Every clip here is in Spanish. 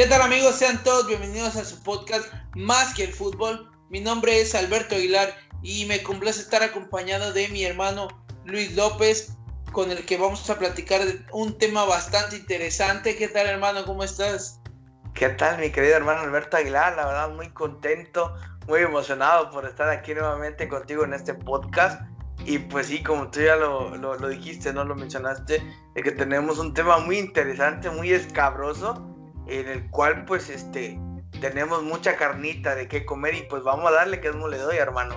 ¿Qué tal amigos? Sean todos bienvenidos a su podcast Más que el fútbol. Mi nombre es Alberto Aguilar y me complace estar acompañado de mi hermano Luis López, con el que vamos a platicar de un tema bastante interesante. ¿Qué tal hermano? ¿Cómo estás? ¿Qué tal mi querido hermano Alberto Aguilar? La verdad muy contento, muy emocionado por estar aquí nuevamente contigo en este podcast. Y pues sí, como tú ya lo, lo, lo dijiste, no lo mencionaste, de que tenemos un tema muy interesante, muy escabroso en el cual pues este tenemos mucha carnita de qué comer y pues vamos a darle que es le doy, hermano.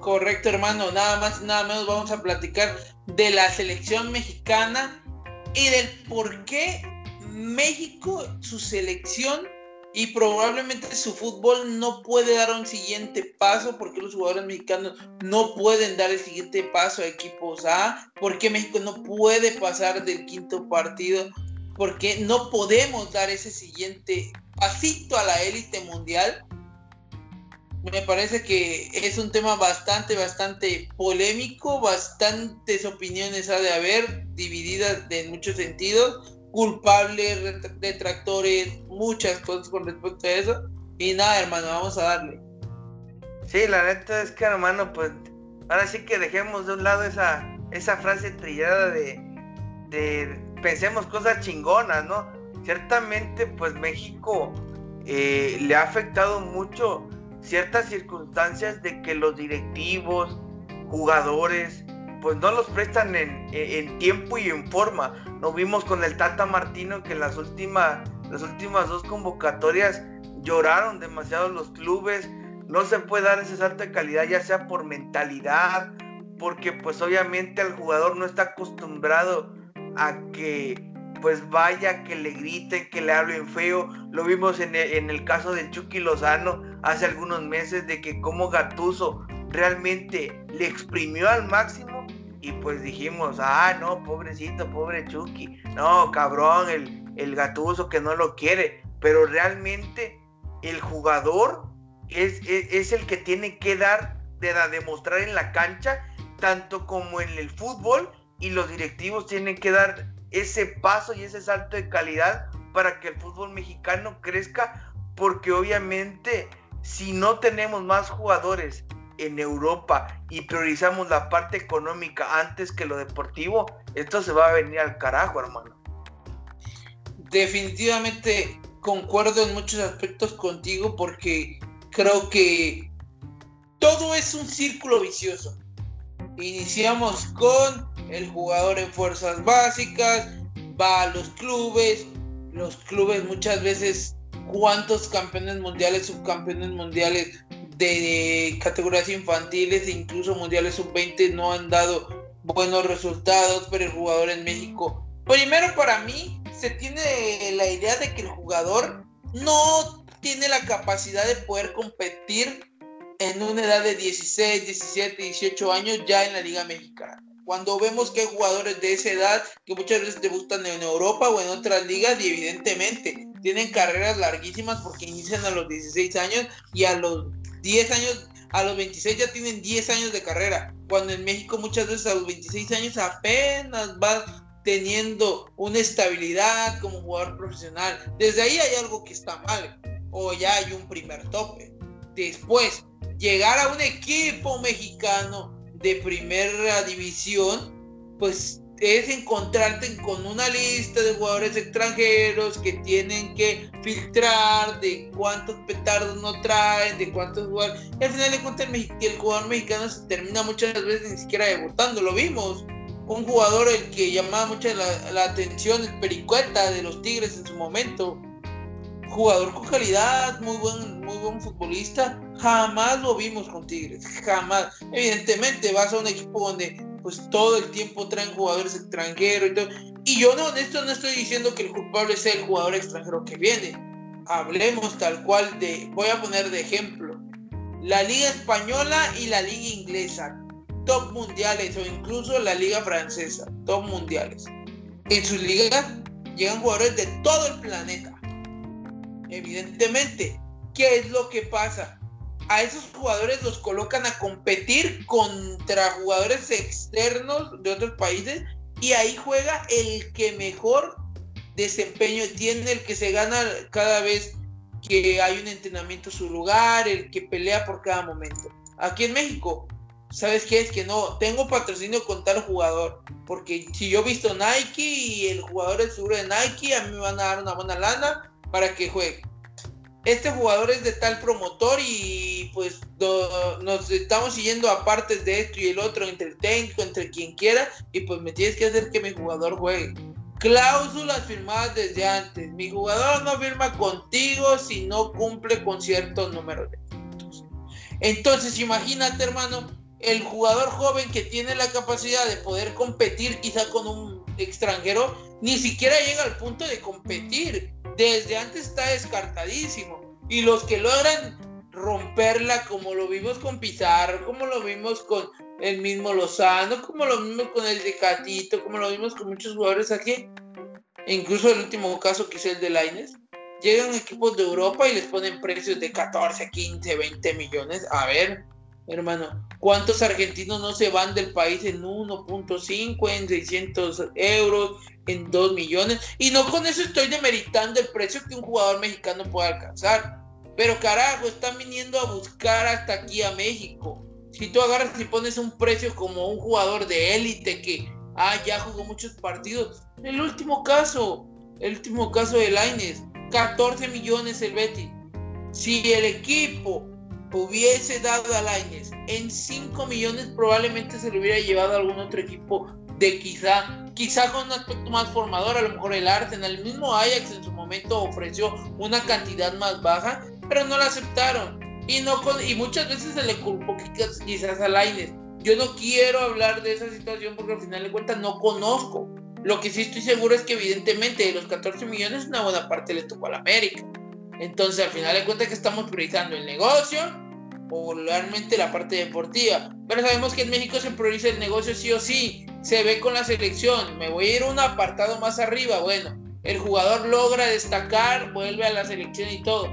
Correcto, hermano. Nada más, nada menos vamos a platicar de la selección mexicana y del por qué México, su selección y probablemente su fútbol no puede dar un siguiente paso porque los jugadores mexicanos no pueden dar el siguiente paso a equipos A, porque México no puede pasar del quinto partido porque no podemos dar ese siguiente pasito a la élite mundial. Me parece que es un tema bastante, bastante polémico, bastantes opiniones ha de haber, divididas en muchos sentidos, culpables, detractores, muchas cosas con respecto a eso. Y nada, hermano, vamos a darle. Sí, la neta es que, hermano, pues ahora sí que dejemos de un lado esa, esa frase trillada de, de pensemos cosas chingonas, ¿no? Ciertamente, pues México eh, le ha afectado mucho ciertas circunstancias de que los directivos, jugadores, pues no los prestan en, tiempo y en forma. Nos vimos con el Tata Martino que en las últimas, las últimas dos convocatorias lloraron demasiado los clubes. No se puede dar ese salto de calidad, ya sea por mentalidad, porque pues obviamente el jugador no está acostumbrado a que pues vaya, que le griten, que le hablen feo. Lo vimos en el, caso de Chucky Lozano hace algunos meses de que como Gatuso realmente le exprimió al máximo y pues dijimos, ah, no, pobrecito, pobre Chucky, no, cabrón, el, el Gatuso que no lo quiere, pero realmente el jugador es, es, el que tiene que dar, de, de demostrar en la cancha, tanto como en el fútbol, y los directivos tienen que dar ese paso y ese salto de calidad para que el fútbol mexicano crezca, porque obviamente si no tenemos más jugadores en Europa y priorizamos la parte económica antes que lo deportivo, esto se va a venir al carajo, hermano. Definitivamente concuerdo en muchos aspectos contigo porque creo que todo es un círculo vicioso. Iniciamos con el jugador en fuerzas básicas, va a los clubes, los clubes muchas veces cuántos campeones mundiales, subcampeones mundiales de categorías infantiles e incluso mundiales sub-20 no han dado buenos resultados, pero el jugador en México, primero para mí se tiene la idea de que el jugador no tiene la capacidad de poder competir en una edad de 16, 17, 18 años ya en la Liga Mexicana cuando vemos que hay jugadores de esa edad que muchas veces debutan en Europa o en otras ligas y evidentemente tienen carreras larguísimas porque inician a los 16 años y a los 10 años, a los 26 ya tienen 10 años de carrera, cuando en México muchas veces a los 26 años apenas va teniendo una estabilidad como jugador profesional. Desde ahí hay algo que está mal o ya hay un primer tope. Después, llegar a un equipo mexicano de primera división, pues es encontrarte con una lista de jugadores extranjeros que tienen que filtrar de cuántos petardos no traen, de cuántos jugadores. Y al final de cuentas, el, jugador mexicano se termina muchas veces ni siquiera debutando. Lo vimos. Un jugador el que llamaba mucho la, la atención, el Pericueta de los Tigres en su momento jugador con calidad, muy buen, muy buen futbolista, jamás lo vimos con Tigres, jamás. Evidentemente vas a un equipo donde pues todo el tiempo traen jugadores extranjeros y todo. Y yo no, esto no estoy diciendo que el culpable sea el jugador extranjero que viene. hablemos tal cual de, voy a poner de ejemplo, la liga española y la liga inglesa, top mundiales o incluso la liga francesa, top mundiales. En sus ligas llegan jugadores de todo el planeta. Evidentemente, ¿qué es lo que pasa? A esos jugadores los colocan a competir contra jugadores externos de otros países y ahí juega el que mejor desempeño tiene, el que se gana cada vez que hay un entrenamiento su lugar, el que pelea por cada momento. Aquí en México, ¿sabes qué es? Que no, tengo patrocinio con tal jugador, porque si yo he visto Nike y el jugador es seguro de Nike, a mí me van a dar una buena lana para que juegue. Este jugador es de tal promotor y pues nos estamos siguiendo a partes de esto y el otro, entre el técnico, entre quien quiera, y pues me tienes que hacer que mi jugador juegue cláusulas firmadas desde antes. Mi jugador no firma contigo si no cumple con ciertos números de puntos. Entonces, imagínate, hermano, el jugador joven que tiene la capacidad de poder competir quizá con un extranjero, ni siquiera llega al punto de competir. Desde antes está descartadísimo. Y los que logran romperla, como lo vimos con Pizarro, como lo vimos con el mismo Lozano, como lo vimos con el Decatito, como lo vimos con muchos jugadores aquí. Incluso el último caso que es el de Laines. Llegan equipos de Europa y les ponen precios de 14, 15, 20 millones. A ver, hermano, ¿cuántos argentinos no se van del país en 1.5, en 600 euros, en 2 millones? Y no con eso estoy demeritando el precio que un jugador mexicano puede alcanzar. Pero carajo, están viniendo a buscar hasta aquí a México si tú agarras y pones un precio como un jugador de élite que ah, ya jugó muchos partidos, el último caso, el último caso de Laines, 14 millones el Betty. Si el equipo hubiese dado a Laines en 5 millones, probablemente se lo hubiera llevado a algún otro equipo de quizá, quizá con un aspecto más formador, a lo mejor el Arsenal, el mismo Ajax en su momento ofreció una cantidad más baja, pero no la aceptaron. Y, no y muchas veces se le culpó quizás a Laines. Yo no quiero hablar de esa situación porque al final de cuentas no conozco. Lo que sí estoy seguro es que evidentemente de los 14 millones una buena parte le tocó a la América. Entonces al final de cuentas que estamos priorizando el negocio o realmente la parte deportiva. Pero sabemos que en México se prioriza el negocio sí o sí. Se ve con la selección. Me voy a ir un apartado más arriba. Bueno, el jugador logra destacar, vuelve a la selección y todo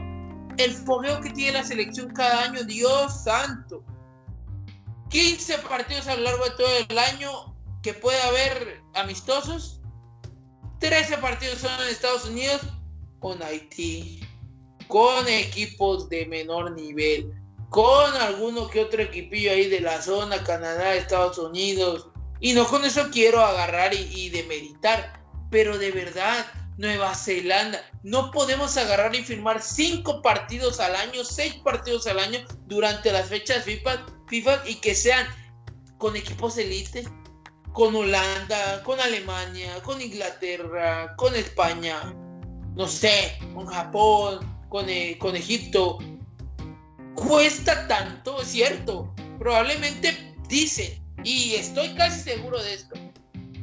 el fogueo que tiene la selección cada año, Dios santo. 15 partidos a lo largo de todo el año que puede haber amistosos. 13 partidos son en Estados Unidos con Haití, con equipos de menor nivel, con alguno que otro equipillo ahí de la zona, Canadá, Estados Unidos. Y no con eso quiero agarrar y, y demeritar, pero de verdad, Nueva Zelanda. No podemos agarrar y firmar cinco partidos al año, seis partidos al año durante las fechas FIFA, FIFA y que sean con equipos elite, con Holanda, con Alemania, con Inglaterra, con España, no sé, con Japón, con, eh, con Egipto. Cuesta tanto, es cierto. Probablemente dicen, y estoy casi seguro de esto,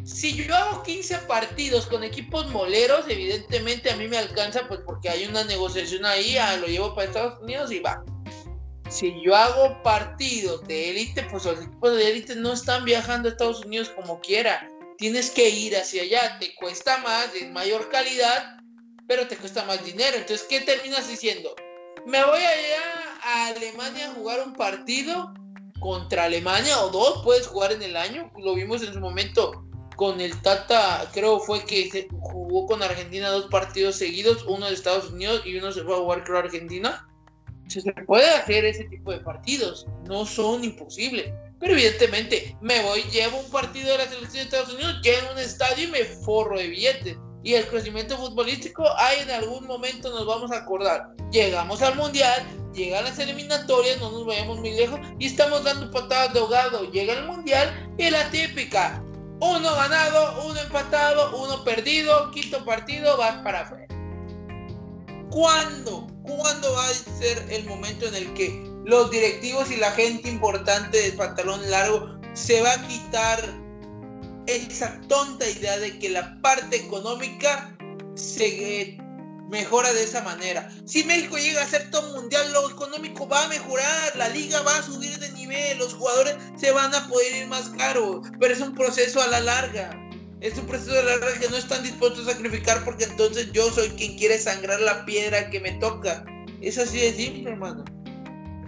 si yo hago 15 partidos con equipos moleros, evidentemente a mí me alcanza, pues porque hay una negociación ahí, ah, lo llevo para Estados Unidos y va. Si yo hago partidos de élite, pues los equipos de élite no están viajando a Estados Unidos como quiera. Tienes que ir hacia allá, te cuesta más, de mayor calidad, pero te cuesta más dinero. Entonces, ¿qué terminas diciendo? Me voy allá a Alemania a jugar un partido contra Alemania o dos, puedes jugar en el año. Lo vimos en su momento con el Tata, creo fue que jugó con Argentina dos partidos seguidos, uno de Estados Unidos y uno se fue a jugar creo Argentina. Se puede hacer ese tipo de partidos, no son imposibles. Pero evidentemente me voy, llevo un partido de la selección de Estados Unidos, lleno un estadio y me forro de billetes. Y el crecimiento futbolístico, ahí en algún momento nos vamos a acordar. Llegamos al mundial, llegan las eliminatorias, no nos vayamos muy lejos y estamos dando patadas de ahogado. Llega el mundial y la típica, uno ganado, uno empatado, uno perdido, quinto partido, vas para afuera. ¿Cuándo? ¿Cuándo va a ser el momento en el que los directivos y la gente importante del pantalón largo se va a quitar esa tonta idea de que la parte económica se mejora de esa manera. Si México llega a ser todo mundial, lo económico va a mejorar, la liga va a subir de nivel, los jugadores se van a poder ir más caros, pero es un proceso a la larga. Es un proceso a la larga que no están dispuestos a sacrificar porque entonces yo soy quien quiere sangrar la piedra que me toca. Es así de simple, hermano.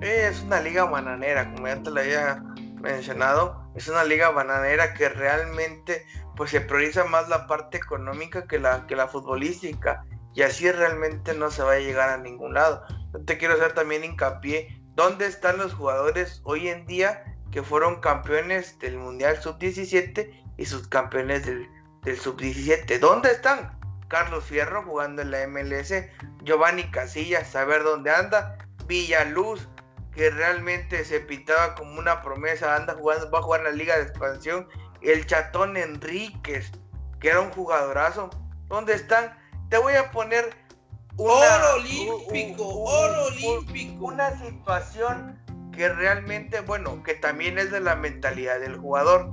Es una liga bananera, como ya te lo había mencionado. Es una liga bananera que realmente pues se prioriza más la parte económica que la, que la futbolística y así realmente no se va a llegar a ningún lado. Yo te quiero hacer también hincapié, ¿dónde están los jugadores hoy en día que fueron campeones del Mundial Sub-17 y subcampeones del, del Sub-17? ¿Dónde están? Carlos Fierro jugando en la MLS, Giovanni Casillas, saber dónde anda, Villaluz, que realmente se pintaba como una promesa, anda jugando, va a jugar en la Liga de Expansión, el Chatón Enríquez, que era un jugadorazo. ¿Dónde están? Te voy a poner oro olímpico, oro olímpico. Una situación que realmente, bueno, que también es de la mentalidad del jugador.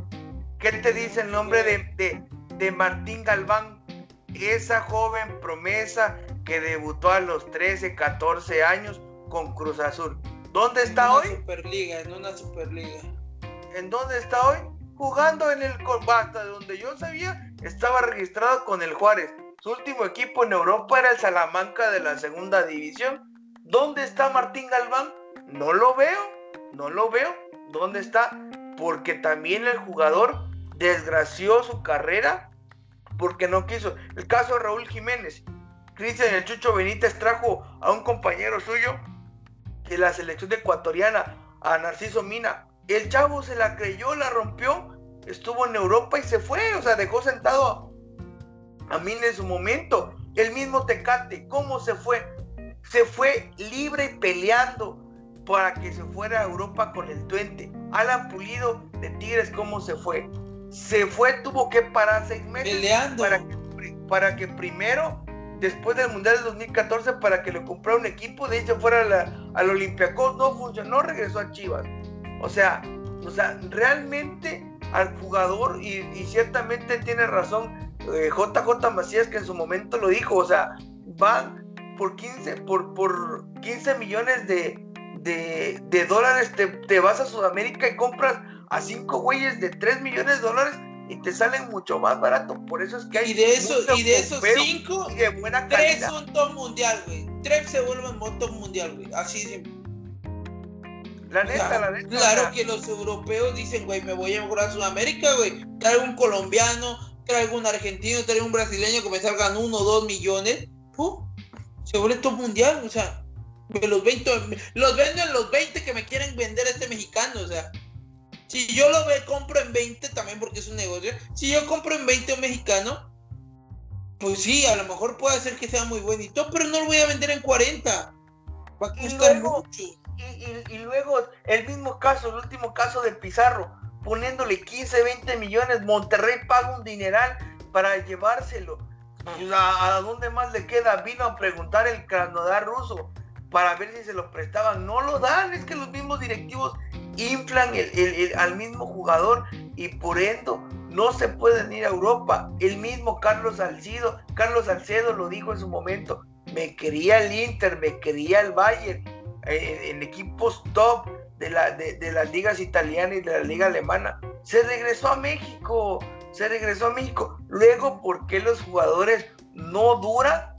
¿Qué te dice el nombre de, de, Martín Galván? Esa joven promesa que debutó a los 13, 14 años con Cruz Azul. ¿Dónde está hoy? Superliga, en una Superliga. ¿En dónde está hoy? Jugando en el Hasta donde yo sabía, estaba registrado con el Juárez. Su último equipo en Europa era el Salamanca de la segunda división. ¿Dónde está Martín Galván? No lo veo, no lo veo. ¿Dónde está? Porque también el jugador desgració su carrera porque no quiso. El caso de Raúl Jiménez. Cristian el Chucho Benítez trajo a un compañero suyo de la selección ecuatoriana, a Narciso Mina. El chavo se la creyó, la rompió, estuvo en Europa y se fue, o sea, dejó sentado a mí en su momento. El mismo Tecate, ¿cómo se fue? Se fue libre y peleando para que se fuera a Europa con el Tuente. Alan Pulido de Tigres, ¿cómo se fue? Se fue, tuvo que parar seis meses peleando. Para, que, para que primero, después del Mundial del 2014, para que le comprara un equipo, de se fuera al Olympiacos, no funcionó, regresó a Chivas. O sea, o sea, realmente al jugador, y, ciertamente tiene razón JJ eh, Macías que en su momento lo dijo, o sea, van por 15, por, por 15 millones de, de, dólares, te, vas a Sudamérica y compras a 5 güeyes de 3 millones de dólares y te salen mucho más barato. Por eso es que hay. Y de, eso, y de esos 5, 3 son top mundial, güey. 3 se vuelven top mundial, güey. Así de la neta, la neta. Claro que los europeos dicen, güey, me voy a jugar a Sudamérica, güey. Traigo un colombiano, traigo un argentino, traigo un brasileño que me salgan uno o dos millones, se vuelve top mundial, o sea, los 20, los venden los 20 que me quieren vender a este mexicano, o sea, si yo lo ve, compro en 20 también porque es un negocio, si yo compro en 20 un mexicano, pues sí, a lo mejor puede ser que sea muy bonito, pero no lo voy a vender en 40, va a costar mucho. y luego el mismo caso, el último caso de Pizarro, poniéndole 15, 20 millones, Monterrey paga un dineral para llevárselo. ¿A, dónde más le queda? Vino a preguntar el Krasnodar ruso para ver si se lo prestaban. No lo dan, es que los mismos directivos inflan al mismo jugador y por ende no se pueden ir a Europa. El mismo Carlos Salcido, Carlos Salcedo lo dijo en su momento. Me quería el Inter, me quería el Bayern, eh, en equipos top de, la, de, las ligas italianas y de la liga alemana. Se regresó a México, se regresó a México. Luego, ¿por qué los jugadores no duran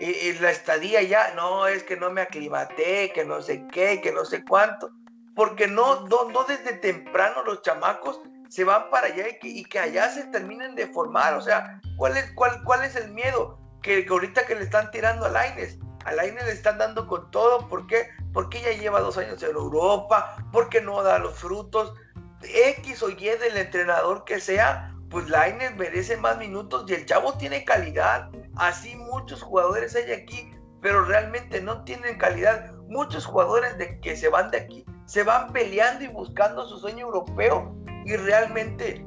eh, la estadía ya? No, es que no me aclimaté, que no sé qué, que no sé cuánto. Porque no, no, desde temprano los chamacos se van para allá y que, allá se terminen de formar. O sea, ¿cuál es, cuál, cuál es el miedo? Que, ahorita que le están tirando a Laines. A Laines le están dando con todo. ¿Por qué? porque ya lleva dos años en Europa, porque no da los frutos, X o Y del entrenador que sea, pues Lainez merece más minutos y el chavo tiene calidad. Así muchos jugadores hay aquí, pero realmente no tienen calidad. Muchos jugadores de que se van de aquí se van peleando y buscando su sueño europeo y realmente,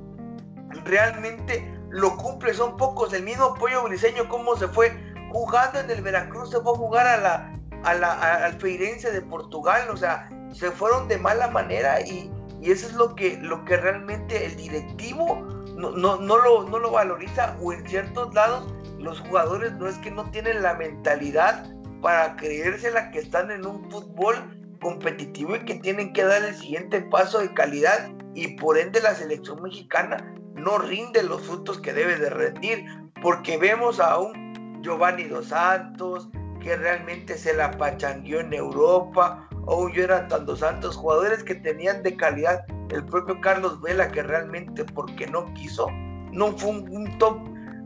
realmente lo cumple. Son pocos. El mismo Pollo Briseño, cómo se fue jugando en el Veracruz, se fue a jugar a la, a la, al Feirense de Portugal, o sea, se fueron de mala manera y, eso es lo que, lo que realmente el directivo no, no, no, lo, no lo valoriza o en ciertos lados los jugadores no es que no tienen la mentalidad para creérsela que están en un fútbol competitivo y que tienen que dar el siguiente paso de calidad y por ende la selección mexicana no rinde los frutos que debe de rendir porque vemos a un Giovanni Dos Santos que realmente se la pachangueó en Europa o un Jonathan Dos Santos jugadores que tenían de calidad el propio Carlos Vela que realmente porque no quiso no fue un, top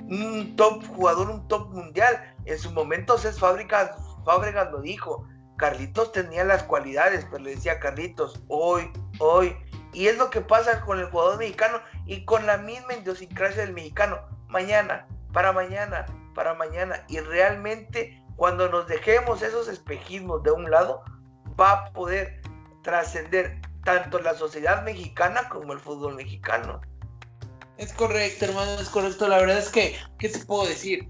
un top jugador un top mundial. En su momento es Fábricas Fábregas lo dijo Carlitos tenía las cualidades, pero le decía Carlitos, hoy, hoy. Y es lo que pasa con el jugador mexicano y con la misma idiosincrasia del mexicano. Mañana, para mañana, para mañana. Y realmente cuando nos dejemos esos espejismos de un lado, va a poder trascender tanto la sociedad mexicana como el fútbol mexicano. Es correcto, hermano, es correcto. La verdad es que, ¿qué te puedo decir?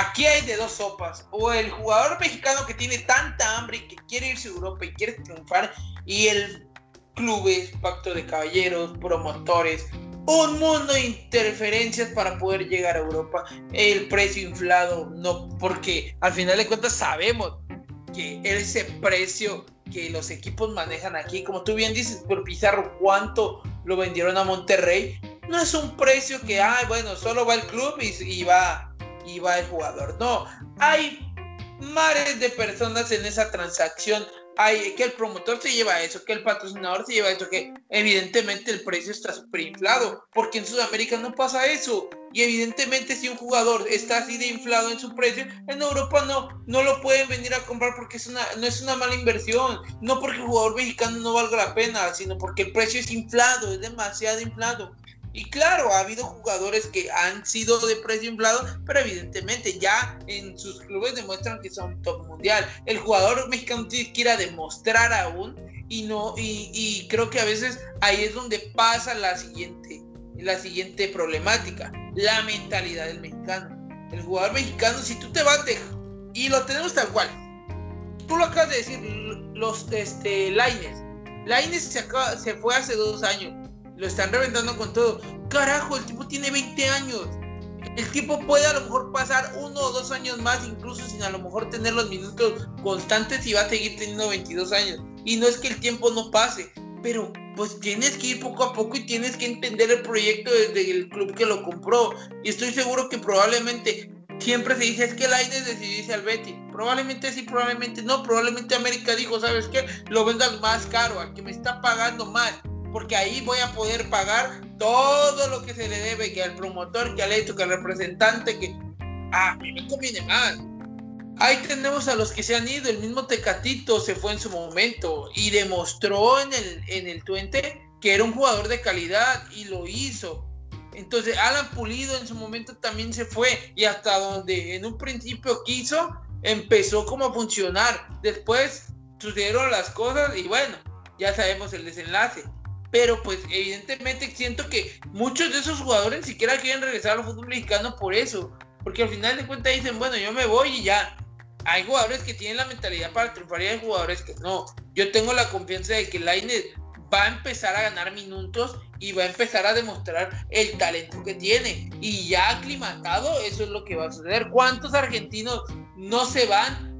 Aquí hay de dos sopas. O el jugador mexicano que tiene tanta hambre y que quiere irse a Europa y quiere triunfar. Y el clubes, pacto de caballeros, promotores, un mundo de interferencias para poder llegar a Europa. El precio inflado, no, porque al final de cuentas sabemos que ese precio que los equipos manejan aquí, como tú bien dices por Pizarro, cuánto lo vendieron a Monterrey, no es un precio que, ay, bueno, solo va el club y, y va y va el jugador. No, hay mares de personas en esa transacción. Hay que el promotor se lleva eso, que el patrocinador se lleva eso, que evidentemente el precio está súper inflado, porque en Sudamérica no pasa eso. Y evidentemente si un jugador está así de inflado en su precio, en Europa no, no lo pueden venir a comprar porque es una, no es una mala inversión. No porque el jugador mexicano no valga la pena, sino porque el precio es inflado, es demasiado inflado. Y claro, ha habido jugadores que han sido de precio inflado, pero evidentemente ya en sus clubes demuestran que son top mundial. El jugador mexicano tiene que demostrar aún y no y, creo que a veces ahí es donde pasa la siguiente la siguiente problemática, la mentalidad del mexicano. El jugador mexicano, si tú te vas de, y lo tenemos tal cual. Tú lo acabas de decir, los este Laines. Laines se, se fue hace dos años lo están reventando con todo. Carajo, el tipo tiene 20 años. El tipo puede a lo mejor pasar uno o dos años más, incluso sin a lo mejor tener los minutos constantes y va a seguir teniendo 22 años. Y no es que el tiempo no pase, pero pues tienes que ir poco a poco y tienes que entender el proyecto desde el club que lo compró. Y estoy seguro que probablemente siempre se dice es que el aire decidió al Betty. Probablemente sí, probablemente no. Probablemente América dijo, ¿sabes qué? Lo vendas más caro, a que me está pagando más porque ahí voy a poder pagar todo lo que se le debe, que al promotor, que al hecho, que al representante, que a mí me conviene más. Ahí tenemos a los que se han ido, el mismo Tecatito se fue en su momento y demostró en el, en el Twente que era un jugador de calidad y lo hizo. Entonces Alan Pulido en su momento también se fue y hasta donde en un principio quiso, empezó como a funcionar. Después sucedieron las cosas y bueno, ya sabemos el desenlace pero pues evidentemente siento que muchos de esos jugadores ni siquiera quieren regresar al fútbol mexicano por eso, porque al final de cuentas dicen, bueno, yo me voy y ya. Hay jugadores que tienen la mentalidad para triunfar y hay jugadores que no. Yo tengo la confianza de que Lainez va a empezar a ganar minutos y va a empezar a demostrar el talento que tiene. Y ya aclimatado, eso es lo que va a suceder. ¿Cuántos argentinos no se van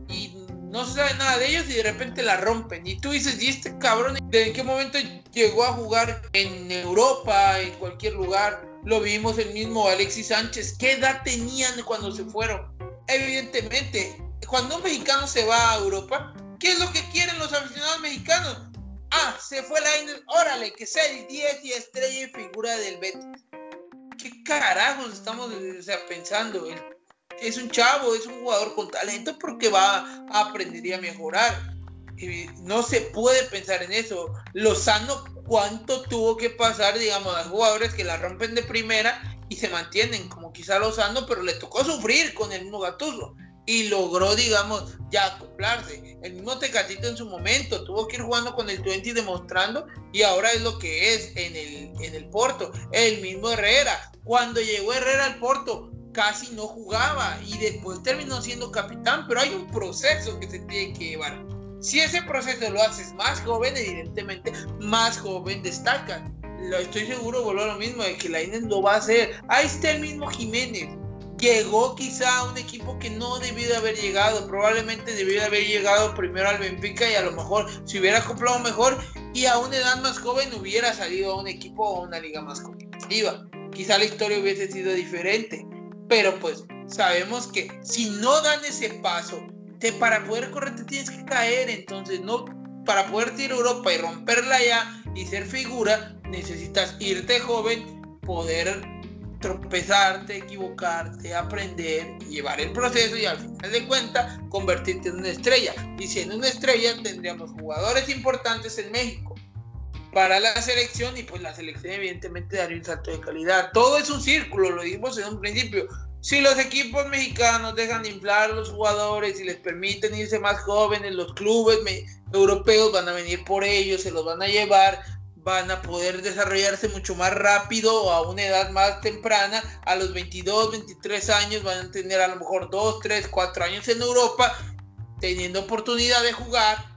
no se sabe nada de ellos y de repente la rompen. Y tú dices, ¿y este cabrón en qué momento llegó a jugar en Europa, en cualquier lugar? Lo vimos el mismo Alexis Sánchez. ¿Qué edad tenían cuando se fueron? Evidentemente, cuando un mexicano se va a Europa, ¿qué es lo que quieren los aficionados mexicanos? Ah, se fue la órale, que sea el 10 y estrella y figura del Betis. ¿Qué carajos estamos pensando? El es un chavo, es un jugador con talento porque va a aprender y a mejorar. no se puede pensar en eso. Lozano, ¿cuánto tuvo que pasar, digamos, a jugadores que la rompen de primera y se mantienen, como quizá Lozano, pero le tocó sufrir con el mismo Gattuso y logró, digamos, ya acoplarse. El mismo Tecatito en su momento tuvo que ir jugando con el 20 y demostrando, y ahora es lo que es en el, en el Porto. El mismo Herrera, cuando llegó Herrera al Porto, casi no jugaba y después terminó siendo capitán, pero hay un proceso que se tiene que llevar. Si ese proceso lo haces más joven, evidentemente más joven destaca. Lo estoy seguro, a lo mismo, de que la Inés lo va a hacer. Ahí está el mismo Jiménez. llegó quizá a un equipo que no debió de haber llegado, probablemente debió de haber llegado primero al Benfica y a lo mejor si hubiera comprado mejor y a una edad más joven hubiera salido a un equipo o a una liga más competitiva. Quizá la historia hubiese sido diferente, pero pues sabemos que si no dan ese paso, te, para poder correr te tienes que caer, entonces no para poder ir a Europa y romperla ya y ser figura, necesitas irte joven, poder tropezarte, equivocarte, aprender, llevar el proceso y al final de cuentas convertirte en una estrella. Y siendo una estrella tendríamos jugadores importantes en México para la selección y pues la selección evidentemente daría un salto de calidad. Todo es un círculo, lo dijimos en un principio. Si los equipos mexicanos dejan de inflar a los jugadores y les permiten irse más jóvenes, los clubes europeos van a venir por ellos, se los van a llevar van a poder desarrollarse mucho más rápido a una edad más temprana. A los 22, 23 años van a tener a lo mejor 2, 3, 4 años en Europa, teniendo oportunidad de jugar.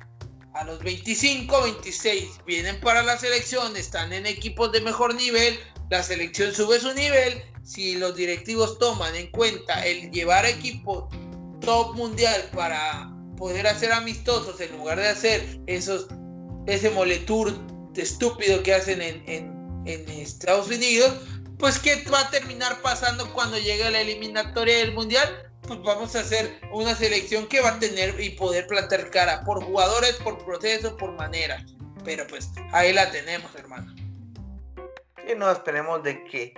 A los 25, 26 vienen para la selección, están en equipos de mejor nivel, la selección sube su nivel. Si los directivos toman en cuenta el llevar equipos top mundial para poder hacer amistosos en lugar de hacer esos ese moletour estúpido que hacen en, en, Estados Unidos, pues ¿qué va a terminar pasando cuando llegue la eliminatoria del Mundial? Pues vamos a hacer una selección que va a tener y poder plantar cara por jugadores, por proceso, por manera. Pero pues ahí la tenemos, hermano. Sí, no, esperemos de que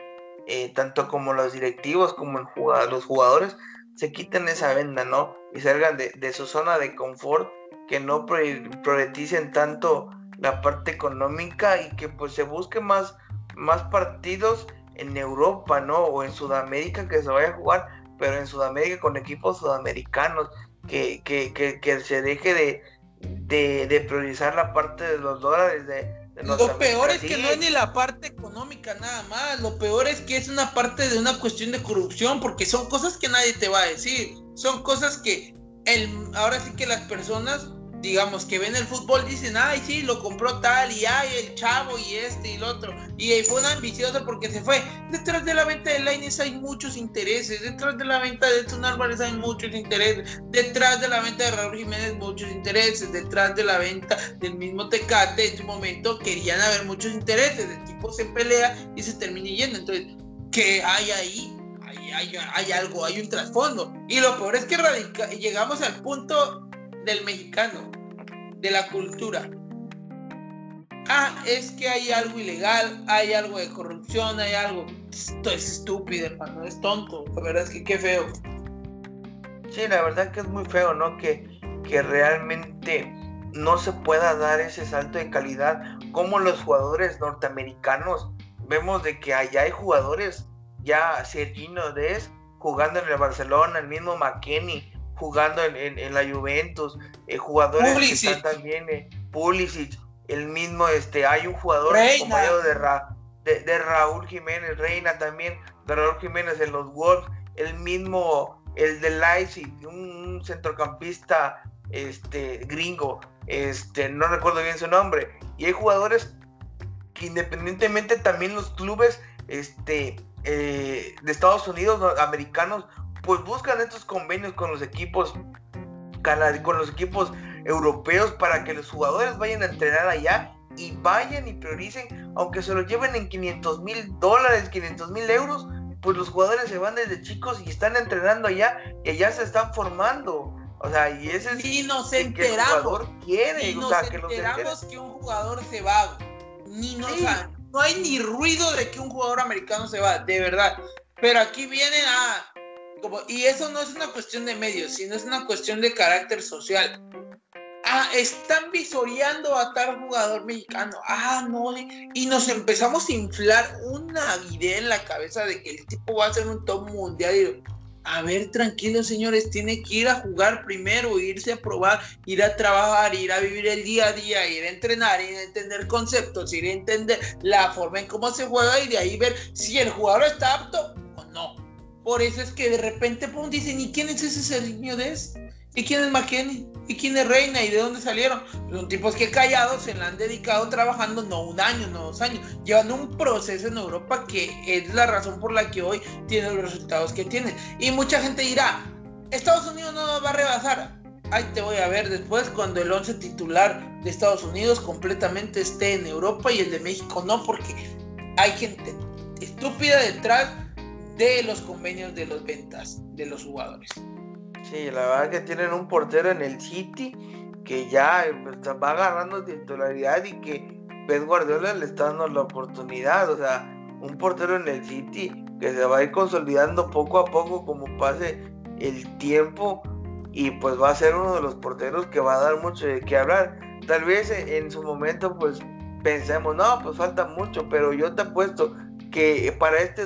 eh, tanto como los directivos como los jugadores se quiten esa venda, ¿no? Y salgan de, de su zona de confort, que no prioricen tanto la parte económica y que pues se busque más, más partidos en Europa, ¿no? O en Sudamérica que se vaya a jugar, pero en Sudamérica con equipos sudamericanos, que, que, que, se deje de, de, priorizar la parte de los dólares de, lo peor es que no es ni la parte económica nada más, lo peor es que es una parte de una cuestión de corrupción, porque son cosas que nadie te va a decir, son cosas que el, ahora sí que las personas digamos, que ven el fútbol, dicen, ay, sí, lo compró tal, y ay, el chavo, y este, y el otro. Y fue un ambicioso porque se fue. Detrás de la venta de Lainez hay muchos intereses. Detrás de la venta de Edson Álvarez hay muchos intereses. Detrás de la venta de Raúl Jiménez, muchos intereses. Detrás de la venta del mismo Tecate, en su momento querían haber muchos intereses. El tipo se pelea y se termina yendo. Entonces, ¿qué hay ahí? Hay, hay, algo, hay un trasfondo. Y lo peor es que llegamos al punto del mexicano, de la cultura. Ah, es que hay algo ilegal, hay algo de corrupción, hay algo. Esto es estúpido, hermano, es tonto. La verdad es que qué feo. Sí, la verdad que es muy feo, ¿no? Que, que realmente no se pueda dar ese salto de calidad como los jugadores norteamericanos. Vemos de que allá hay jugadores, ya Sergino Des jugando en el Barcelona, el mismo McKenny, jugando en, la Juventus, eh, jugadores que están también, eh, Pulisic, el mismo, este, hay un jugador compañero de, de, Raúl Jiménez, Reina también, de Raúl Jiménez en los Wolves, el mismo, el de Leipzig, un, centrocampista este, gringo, este, no recuerdo bien su nombre, y hay jugadores que independientemente también los clubes este, eh, de Estados Unidos, americanos, pues buscan estos convenios con los equipos con los equipos europeos para que los jugadores vayan a entrenar allá y vayan y prioricen, aunque se lo lleven en 500 mil dólares, 500 mil euros, pues los jugadores se van desde chicos y están entrenando allá y allá se están formando. O sea, y ese es y nos enteramos, quiere, nos enteramos que un jugador se va. Ni no, no hay ni ruido de que un jugador americano se va, de verdad. Pero aquí viene a y eso no es una cuestión de medios, sino es una cuestión de carácter social. Ah, están visoreando a tal jugador mexicano. Ah, no. Y nos empezamos a inflar una idea en la cabeza de que el tipo va a ser un top mundial. Y, a ver, tranquilos, señores, tiene que ir a jugar primero, irse a probar, ir a trabajar, ir a vivir el día a día, ir a entrenar, ir a entender conceptos, ir a entender la forma en cómo se juega y de ahí ver si el jugador está apto o no. Por eso es que de repente dicen, ¿y quién es ese Sergio Des? ¿Y quién es McKenny? ¿Y quién es Reina? ¿Y de dónde salieron? Son tipos que callados se la han dedicado trabajando no un año, no dos años, llevando un proceso en Europa que es la razón por la que hoy tiene los resultados que tiene. Y mucha gente dirá, Estados Unidos no nos va a rebasar. Ahí te voy a ver después cuando el 11 titular de Estados Unidos completamente esté en Europa y el de México no, porque hay gente estúpida detrás de los convenios de las ventas de los jugadores. Sí, la verdad que tienen un portero en el City que ya pues, va agarrando titularidad y que Pep Guardiola le está dando la oportunidad. O sea, un portero en el City que se va a ir consolidando poco a poco como pase el tiempo y pues va a ser uno de los porteros que va a dar mucho de qué hablar. Tal vez en su momento pues pensemos, no, pues falta mucho, pero yo te apuesto que para este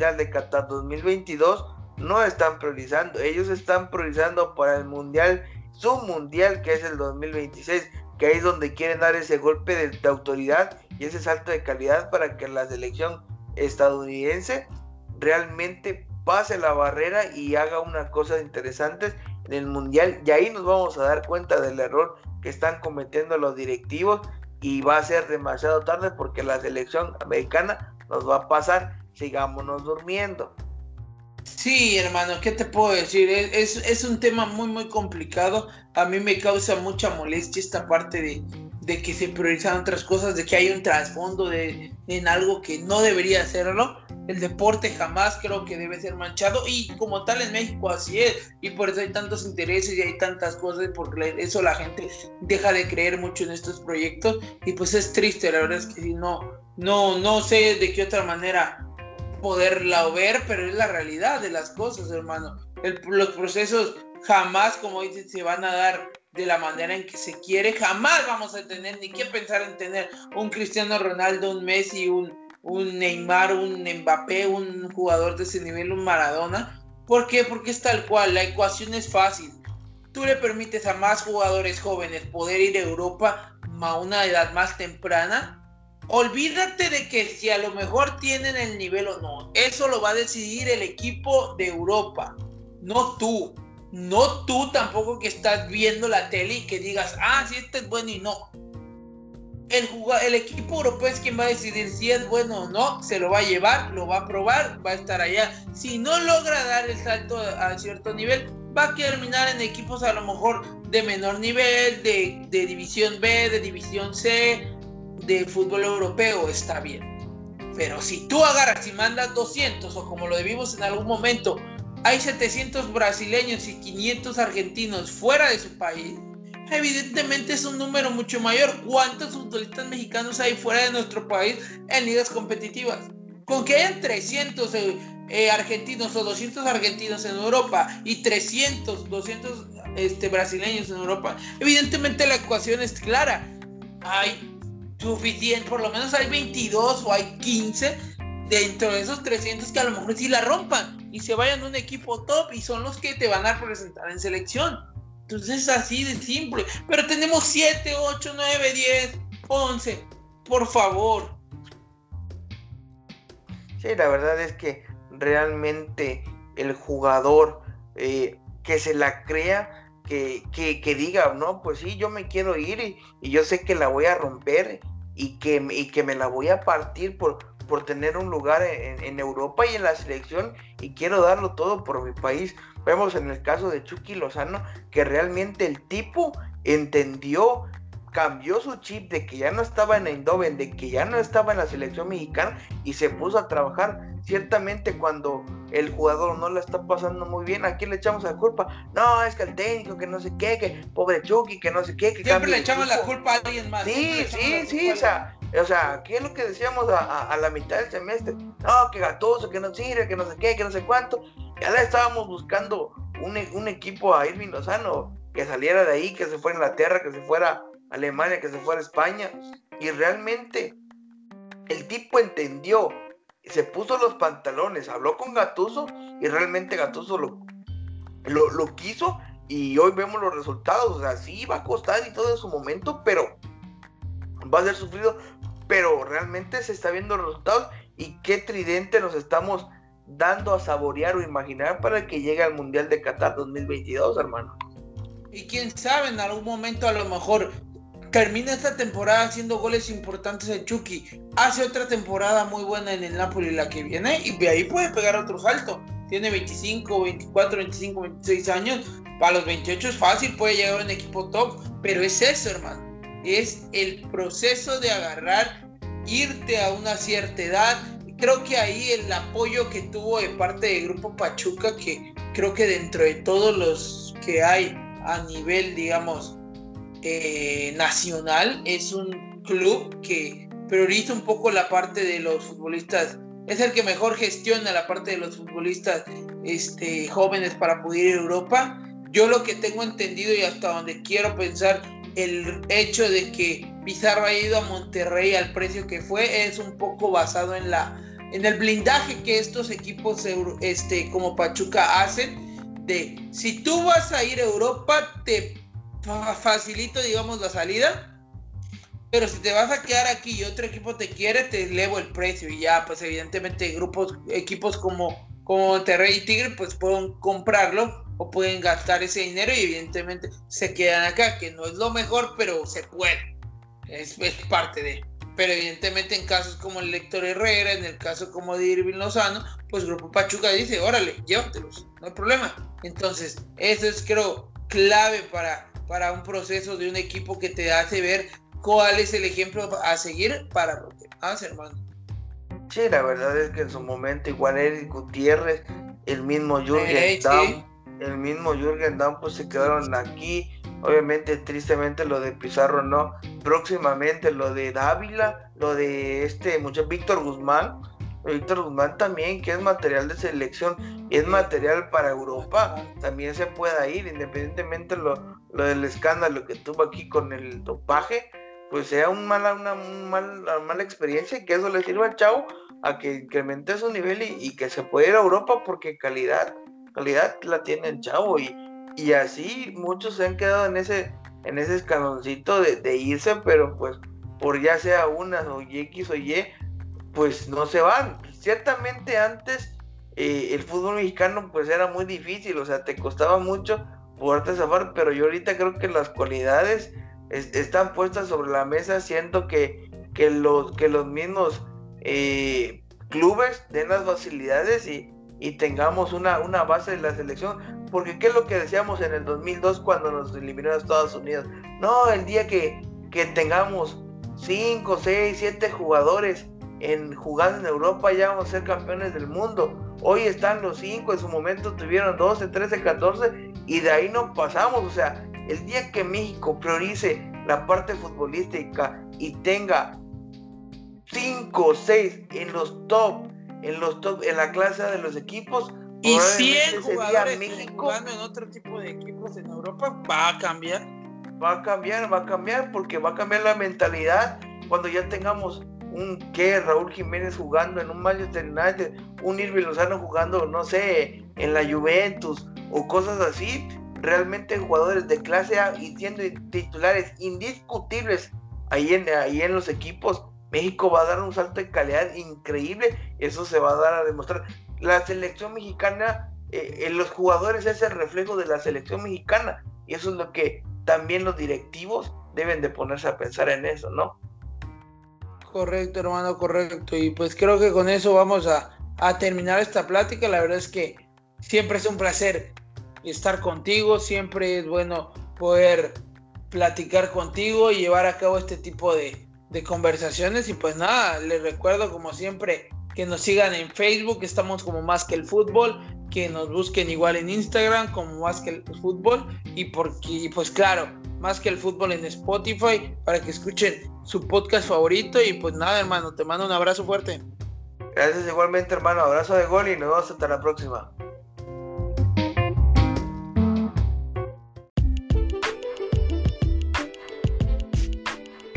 Mundial de Qatar 2022 no están priorizando, ellos están priorizando para el Mundial, su Mundial que es el 2026, que ahí es donde quieren dar ese golpe de, autoridad y ese salto de calidad para que la selección estadounidense realmente pase la barrera y haga una cosa interesante en el mundial. Y ahí nos vamos a dar cuenta del error que están cometiendo los directivos y va a ser demasiado tarde porque la selección americana nos va a pasar, sigámonos durmiendo. Sí, hermano, ¿qué te puedo decir? Es, es, un tema muy, muy complicado. A mí me causa mucha molestia esta parte de, de que se priorizan otras cosas, de que hay un trasfondo de, en algo que no debería hacerlo. El deporte jamás creo que debe ser manchado y como tal en México así es. Y por eso hay tantos intereses y hay tantas cosas, por eso la gente deja de creer mucho en estos proyectos y pues es triste, la verdad es que no, no, no sé de qué otra manera poderla ver, pero es la realidad de las cosas, hermano. los procesos jamás, como dices, se van a dar de la manera en que se quiere. Jamás vamos a tener ni que pensar en tener un Cristiano Ronaldo, un Messi, un, un Neymar, un Mbappé, un jugador de ese nivel, un Maradona. ¿Por qué? Porque es tal cual, la ecuación es fácil. Tú le permites a más jugadores jóvenes poder ir a Europa a una edad más temprana olvídate de que si a lo mejor tienen el nivel o no. Eso lo va a decidir el equipo de Europa, no tú. No tú tampoco que estás viendo la tele y que digas, ah, si este es bueno y no. El, el equipo europeo es quien va a decidir si es bueno o no, se lo va a llevar, lo va a probar, va a estar allá. Si no logra dar el salto a cierto nivel, va a terminar en equipos a lo mejor de menor nivel, de división B, de división C, de fútbol europeo está bien. Pero si tú agarras y mandas 200 o como lo debimos en algún momento, hay 700 brasileños y 500 argentinos fuera de su país, evidentemente es un número mucho mayor. ¿Cuántos futbolistas mexicanos hay fuera de nuestro país en ligas competitivas? Con que hayan 300 eh, eh, argentinos o 200 argentinos en Europa y 300, 200 este, brasileños en Europa, evidentemente la ecuación es clara. Hay suficiente, por lo menos hay 22 o hay 15 dentro de esos 300 que a lo mejor sí la rompan y se vayan a un equipo top y son los que te van a presentar en selección. Entonces es así de simple. Pero tenemos 7, 8, 9, 10, 11. Por favor. Sí, la verdad es que realmente el jugador eh, que se la crea que, que, diga, no, pues sí, yo me quiero ir y, y, yo sé que la voy a romper y que, y que me la voy a partir por, por tener un lugar en, Europa y en la selección y quiero darlo todo por mi país. Vemos en el caso de Chucky Lozano que realmente el tipo entendió, cambió su chip de que ya no estaba en Eindhoven, de que ya no estaba en la selección mexicana y se puso a trabajar. Ciertamente cuando el jugador no la está pasando muy bien, ¿a quién le echamos la culpa? No, es que el técnico, que no sé qué, que pobre Chucky, que no sé qué. Que Siempre le echamos la culpa a alguien más. Sí, sí, sí, o sea, o sea, ¿qué es lo que decíamos a, la mitad del semestre? No, que gatoso, que no sirve, que no sé qué, que no sé cuánto. Ya le estábamos buscando un, un equipo a Irving Lozano que saliera de ahí, que se fuera a Inglaterra, que se fuera Alemania, que se fuera a España. Y realmente el tipo entendió se puso los pantalones, habló con Gatuso y realmente Gatuso lo, lo, quiso y hoy vemos los resultados. O sea, va a costar y todo en su momento, pero va a ser sufrido. Pero realmente se está viendo los resultados y qué tridente nos estamos dando a saborear o imaginar para que llegue al Mundial de Qatar 2022, hermano. Y quién sabe, en algún momento a lo mejor termina esta temporada haciendo goles importantes en Chucky, hace otra temporada muy buena en el Napoli la que viene y de ahí puede pegar otro salto. Tiene 25, 24, 25, 26 años, para los 28 es fácil, puede llegar a un equipo top, pero es eso, hermano. Es el proceso de agarrar, irte a una cierta edad. Creo que ahí el apoyo que tuvo de parte del Grupo Pachuca, que creo que dentro de todos los que hay a nivel, digamos, eh, nacional, es un club que prioriza un poco la parte de los futbolistas. Es el que mejor gestiona la parte de los futbolistas este, jóvenes para poder ir a Europa. Yo lo que tengo entendido y hasta donde quiero pensar, el hecho de que Pizarro ha ido a Monterrey al precio que fue es un poco basado en la en el blindaje que estos equipos este, como Pachuca hacen de si tú vas a ir a Europa te facilito, digamos, la salida. Pero si te vas a quedar aquí y otro equipo te quiere, te elevo el precio. Y ya, pues evidentemente grupos, equipos como, como Monterrey y Tigre, pues pueden comprarlo o pueden gastar ese dinero y evidentemente se quedan acá, que no es lo mejor, pero se puede. Es, es parte de. Pero evidentemente en casos como el Lector Herrera, en el caso como de Irving Lozano, pues Grupo Pachuca dice, órale, llévatelos, no hay problema. Entonces, eso es creo clave para para un proceso de un equipo que te hace ver cuál es el ejemplo a seguir para lo que hace, hermano. Sí, la verdad es que en su momento igual Eric Gutiérrez, el mismo Jürgen Damm, el mismo Jürgen Damm pues se quedaron aquí. Obviamente, tristemente lo de Pizarro no. Próximamente lo de Dávila, lo de este muchacho Víctor Guzmán, Víctor Guzmán también, que es material de selección y es material para Europa, también se pueda ir, independientemente lo, lo del escándalo que tuvo aquí con el dopaje, pues sea un mala, una, mala experiencia y que eso le sirva al chavo a que incremente su nivel y, que se pueda ir a Europa porque calidad, calidad la tiene el chavo y, y así muchos se han quedado en ese, en ese escaloncito de irse, pero pues por ya sea una o X o Y, pues no se van. Ciertamente antes eh, el fútbol mexicano pues era muy difícil, o sea, te costaba mucho poderte zafar, pero yo ahorita creo que las cualidades están puestas sobre la mesa, siento que, que, los, que los mismos eh, clubes den las facilidades y, y tengamos una, una base de la selección, porque qué es lo que decíamos en el 2002 cuando nos eliminaron a Estados Unidos, no, el día que, que tengamos 5, 6, 7 jugadores en jugando en Europa ya vamos a ser campeones del mundo. Hoy están los 5, en su momento tuvieron 12, 13, 14 y de ahí no pasamos. O sea, el día que México priorice la parte futbolística y tenga 5 o 6 en los top, en los top, en la clase de los equipos, y 100 jugadores México, jugando en otro tipo de equipos en Europa, va a cambiar. Va a cambiar, va a cambiar, porque va a cambiar la mentalidad cuando ya tengamos un que Raúl Jiménez jugando en un Manchester United, un Irving Lozano jugando, no sé, en la Juventus o cosas así, realmente jugadores de clase A y siendo titulares indiscutibles ahí en, ahí en los equipos, México va a dar un salto de calidad increíble, eso se va a dar a demostrar. La selección mexicana, eh, en los jugadores es el reflejo de la selección mexicana y eso es lo que también los directivos deben de ponerse a pensar en eso, ¿no? Correcto, hermano, correcto. Y pues creo que con eso vamos a, terminar esta plática. La verdad es que siempre es un placer estar contigo, siempre es bueno poder platicar contigo y llevar a cabo este tipo de, de conversaciones. Y pues nada, les recuerdo como siempre que nos sigan en Facebook, estamos como más que el fútbol, que nos busquen igual en Instagram como más que el fútbol y porque pues claro, más que el fútbol en Spotify para que escuchen su podcast favorito y pues nada hermano, te mando un abrazo fuerte. Gracias igualmente hermano, abrazo de gol y nos vemos hasta la próxima.